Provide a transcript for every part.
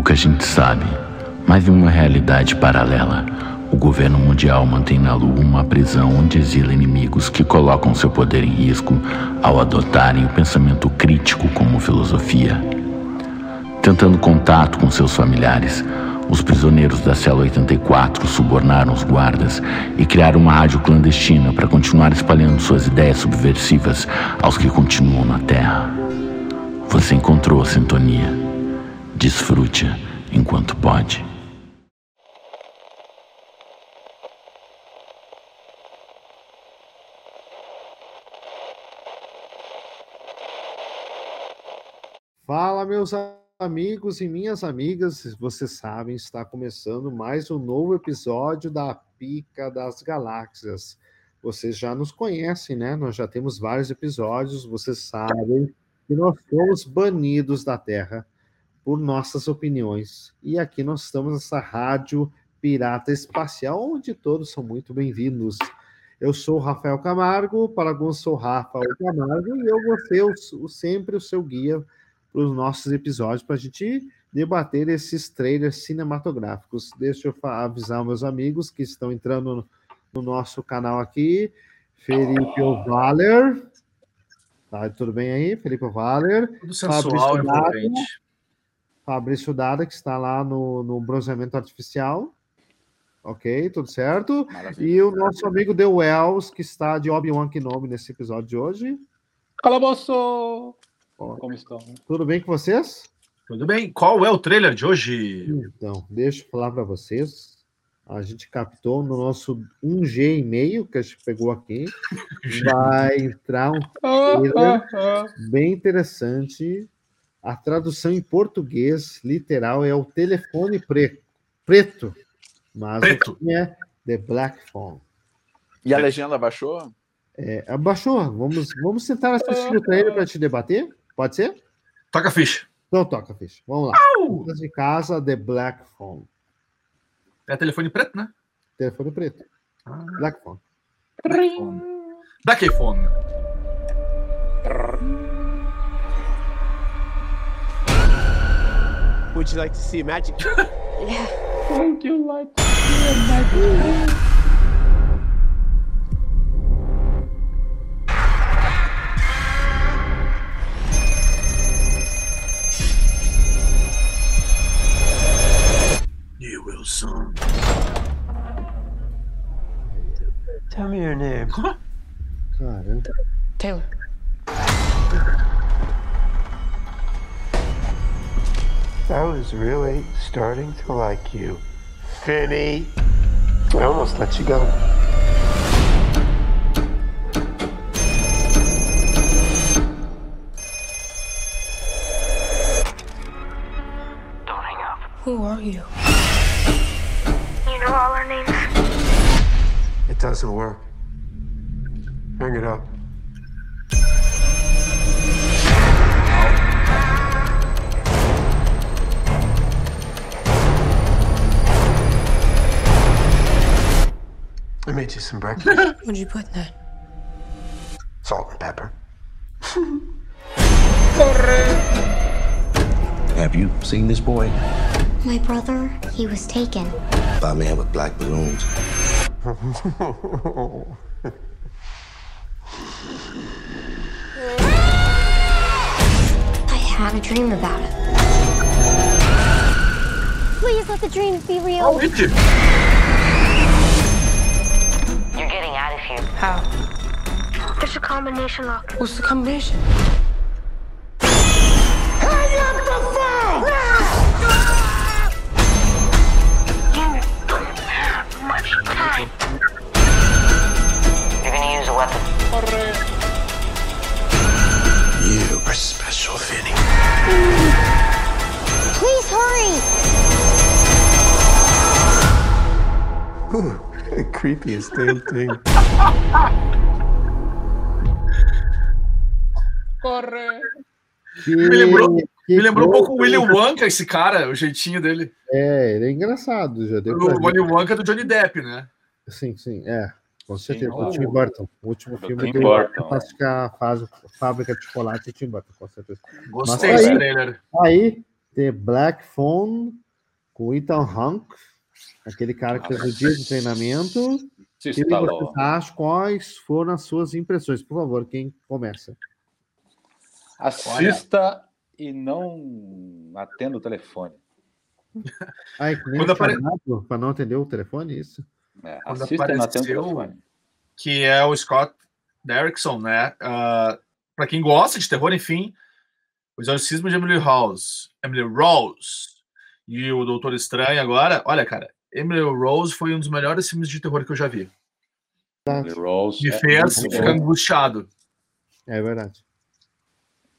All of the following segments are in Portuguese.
Pouca gente sabe, mas em uma realidade paralela, o governo mundial mantém na Lua uma prisão onde exila inimigos que colocam seu poder em risco ao adotarem o pensamento crítico como filosofia. Tentando contato com seus familiares, os prisioneiros da cela 84 subornaram os guardas e criaram uma rádio clandestina para continuar espalhando suas ideias subversivas aos que continuam na Terra. Você encontrou a sintonia. Desfrute-a enquanto pode. Fala, meus amigos e minhas amigas, vocês sabem, está começando mais um novo episódio da Pica das Galáxias. Vocês já nos conhecem, né? Nós já temos vários episódios, vocês sabem que nós fomos banidos da Terra por nossas opiniões. E aqui nós estamos nessa rádio pirata espacial, onde todos são muito bem-vindos. Eu sou o Rafael Camargo, para alguns sou Rafael Camargo, e eu vou ser o, sempre o seu guia para os nossos episódios, para a gente debater esses trailers cinematográficos. Deixa eu avisar meus amigos que estão entrando no, no nosso canal aqui. Felipe Ovaler. Tá, tudo bem aí? Felipe Ovaler. Tudo sensual e envolvente. Fabrício Dada, que está lá no, no bronzeamento artificial. Ok, tudo certo. Maravilha. E o nosso amigo The Wells, que está de Obi-Wan Kenobi nesse episódio de hoje. Calabouço! Como estão? Tudo bem com vocês? Tudo bem. Qual é o trailer de hoje? Então, deixa eu falar para vocês. A gente captou no nosso 1G e meio que a gente pegou aqui. Vai entrar um trailer bem interessante. A tradução em português literal é o telefone pre preto, mas preto. é The Black Phone. E a legenda baixou? É, abaixou. Vamos, vamos tentar assistir o trailer para te debater? Pode ser? Toca a ficha. Então toca a ficha. Vamos lá. Au! De casa, The Black Phone. É telefone preto, né? Telefone preto. Ah. Black Phone. Black Phone. Black Phone. Would you like to see a magic? trick? yeah. Would you like to see magic? You will soon. Tell me your name. Caramba. Taylor. I was really starting to like you. Finny. I almost let you go. Don't hang up. Who are you? You know all our names. It doesn't work. Hang it up. I made you some breakfast. What'd you put in that? Salt and pepper. Have you seen this boy? My brother, he was taken. By a man with black balloons. I had a dream about it. Please let the dreams be real. Oh, How? There's a combination lock. What's the combination? Creepiest damn thing. Corre! Que, Me lembrou, que me lembrou um pouco o. William Wonka, esse cara, o jeitinho dele. É, ele é engraçado. Já deu O. William Wonka é do Johnny Depp, né? Sim, sim, é. Com certeza. o- o Tim Burton. O último do filme Tim dele Burton, Fantástica fase, Fábrica de Chocolate e Tim Burton, com certeza. Gostei desse aí- trailer. Aí The Black Phone, com Ethan Hawke, aquele cara que fez o dia de treinamento. Se instalou. acham? Quais foram as suas impressões? Por favor, quem começa? Assista e não atenda o telefone. Ai, que nem Quando apare- para não atender o telefone, isso? É, Quando e não atenda o apareceu- telefone. que é o Scott Derrickson, né? Uh, para quem gosta de terror, enfim, o Exorcismo de Emily Rose, Emily Rose e o Doutor Estranho agora, olha, cara, Emily Rose foi um dos melhores filmes de terror que eu já vi. Emily Rose. Me é fez muito ficar angustiado. É verdade.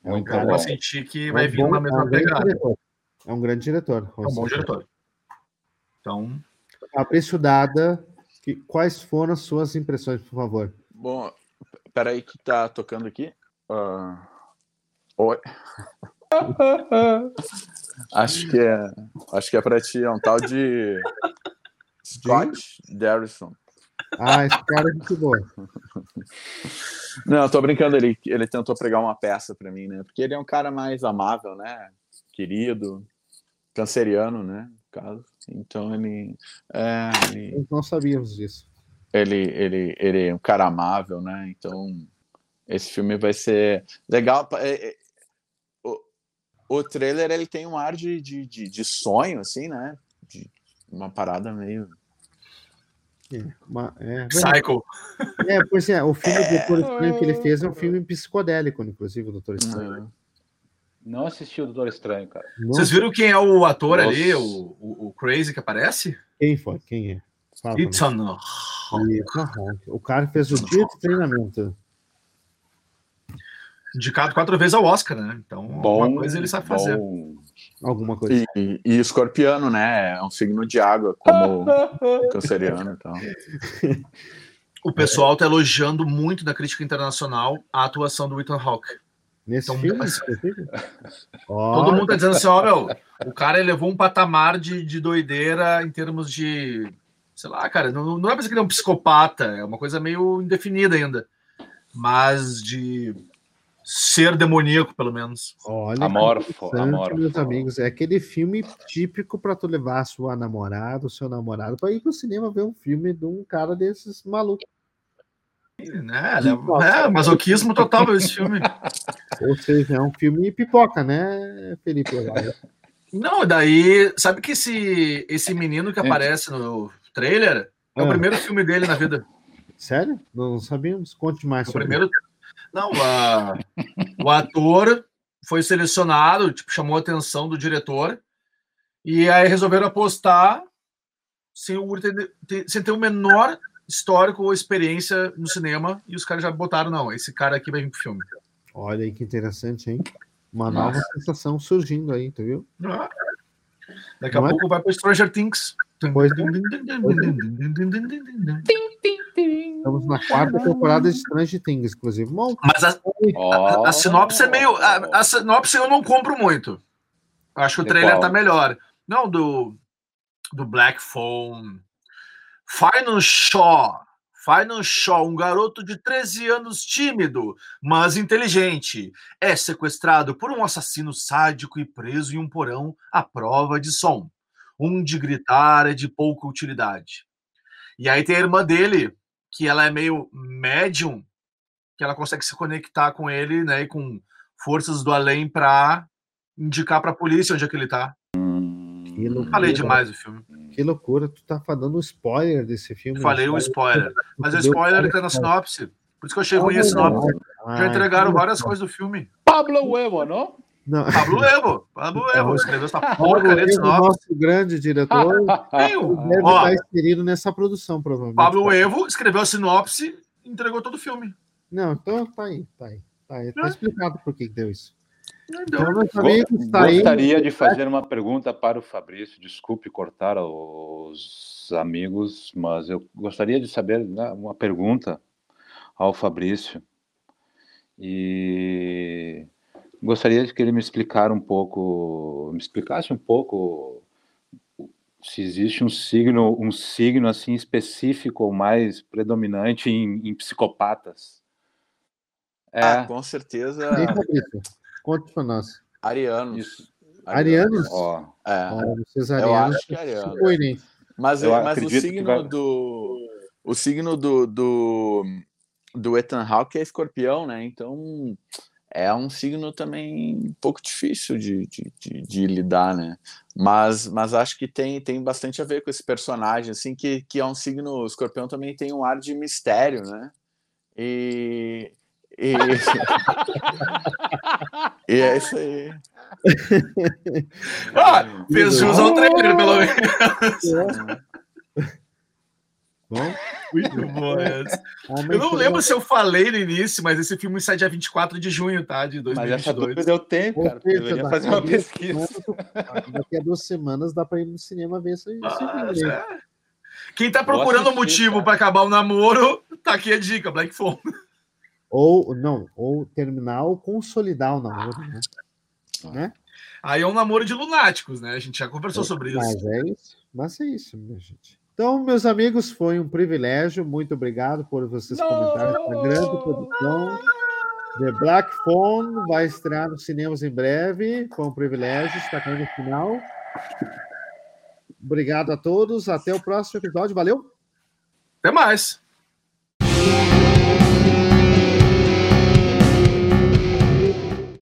Muito cara, Eu bom. senti que É vai um vir bom- uma é um mesma grande pegada. diretor. É um grande diretor. É um bom diretor. Então, Fabrício Dada, que, quais foram as suas impressões, por favor? Bom, peraí que tá tocando aqui. Ah, Oi. acho que é, acho que é para ti, é um tal de Scott Derrison. Ah, esse cara é muito boa. Não, eu tô brincando, ele, ele tentou pregar uma peça para mim, né? Porque ele é um cara mais amável, né? Querido, canceriano, né? No caso. Então ele é, ele, Nós não sabíamos disso. ele, ele, ele é um cara amável, né? Então, esse filme vai ser legal. É, é, o trailer ele tem um ar de, de, de, de sonho, assim, né? De uma parada meio. É, uma- é, Psycho. é, pois é, o filme do Doutor Estranho que ele fez é um filme psicodélico, inclusive, o Doutor Estranho. né? Não assisti o Doutor Estranho, cara. Não- Vocês viram quem é o ator Nossa. ali, o, o, o Crazy que aparece? Quem foi? Quem é? Fala. Ethan Hawke. O cara fez o dia de treinamento. Indicado quatro vezes ao Oscar, né? Então, Bom, alguma coisa ele sabe fazer. bom. Alguma coisa. E, e, e escorpiano, né? É um signo de água, como o canceriano e tal. O pessoal tá elogiando muito na crítica internacional a atuação do Ethan Hawke. Nesse Então, filme? mas-? Todo mundo tá dizendo assim, ó, meu, o cara elevou um patamar de, de doideira em termos de, sei lá, cara, não, não é pra dizer que ele é um psicopata, é uma coisa meio indefinida ainda, mas de ser demoníaco, pelo menos. Olha, Amorfo, amorfo. meus amigos. É aquele filme típico para tu levar a sua namorada, o seu namorado, para ir pro cinema ver um filme de um cara desses malucos. Né? É, masoquismo total esse filme. Ou seja, é um filme pipoca, né, Felipe? Não, daí, sabe que esse, esse menino que aparece no trailer é o Ah. primeiro filme dele na vida. Sério? Não sabíamos? Conte mais O sobre primeiro. Não, a- o ator foi selecionado, tipo, chamou a atenção do diretor, e aí resolveram apostar sem, o sem ter o menor histórico ou experiência no cinema, e os caras já botaram, não, esse cara aqui vai vir pro filme. Olha aí que interessante, hein? Uma nova sensação surgindo aí, tu viu? Ah. Daqui a Não é? pouco vai para Stranger Things. Pois é. Estamos na quarta temporada de Stranger Things, inclusive. Bom, Mas a, a- a sinopse é meio. A, a sinopse eu não compro muito. Acho que o De trailer qual? tá melhor. Não, do, do Black Phone. Final Shaw. Final Shaw, um garoto de 13 anos tímido, mas inteligente, é sequestrado por um assassino sádico e preso em um porão à prova de som, onde gritar é de pouca utilidade. E aí tem a irmã dele, que ela é meio médium, que ela consegue se conectar com ele, né, e com forças do além para indicar para a polícia onde é que ele tá. que loucura. Falei demais o filme. Que loucura, tu tá falando um spoiler desse filme. Falei o spoiler. Mas o spoiler que tá na sinopse. Por isso que eu achei ruim a sinopse. Ah, Já entregaram que várias loucura. coisas do filme. Pablo Huevo, não? Não. Pablo Evo. Pablo Evo escreveu essa porcaria de Evo, sinopse. nosso grande diretor, deve Ó, estar inserido nessa produção, provavelmente. Pablo Evo escreveu a sinopse e entregou todo o filme. Não, então tá aí, tá aí. Tá, aí, tá É. explicado por que deu isso. Então, tá aí. Gostaria de fazer uma pergunta para o Fabrício. Desculpe cortar os amigos, mas eu gostaria de saber né, uma pergunta ao Fabrício. E gostaria de que ele me explicar um pouco, me explicasse um pouco se existe um signo, um signo assim específico ou mais predominante em, em psicopatas. É, Ah, com certeza, Conte pra nós. arianos. isso. Arianos? Ó, É, Ó, vocês eu arianos acho que é ariano. Mas, Eu mas o signo vai- do. O signo do, do, do Ethan Hawke é escorpião, né? Então é um signo também um pouco difícil de, de, de, de lidar, né? Mas, mas acho que tem, tem bastante a ver com esse personagem, assim, que, que é um signo. O escorpião também tem um ar de mistério, né? E. E, e é isso aí. Ah, fez jus ao trailer, pelo menos. Bom, Muito bom essa. Homem Eu não lembro se eu falei no início, mas esse filme sai dia 24 de junho, tá? De mas essa 2022. dúvida eu tenho, Ou cara. Deveria daqui fazer uma pesquisa. Daqui a duas semanas dá pra ir no cinema ver esse, Ah, é. Quem tá procurando um assistir, motivo cara. para acabar o namoro, tá aqui a dica, Black Phone. Ou, não, ou terminar ou consolidar o namoro, né? né? Aí é um namoro de lunáticos, né? A gente já conversou sobre isso. Mas é isso. Mas é isso, minha gente. Então, meus amigos, foi um privilégio. Muito obrigado por vocês comentarem essa grande produção. The Black Phone vai estrear nos cinemas em breve. Foi um privilégio estar aqui no final. Obrigado a todos. Até o próximo episódio. Valeu! Até mais.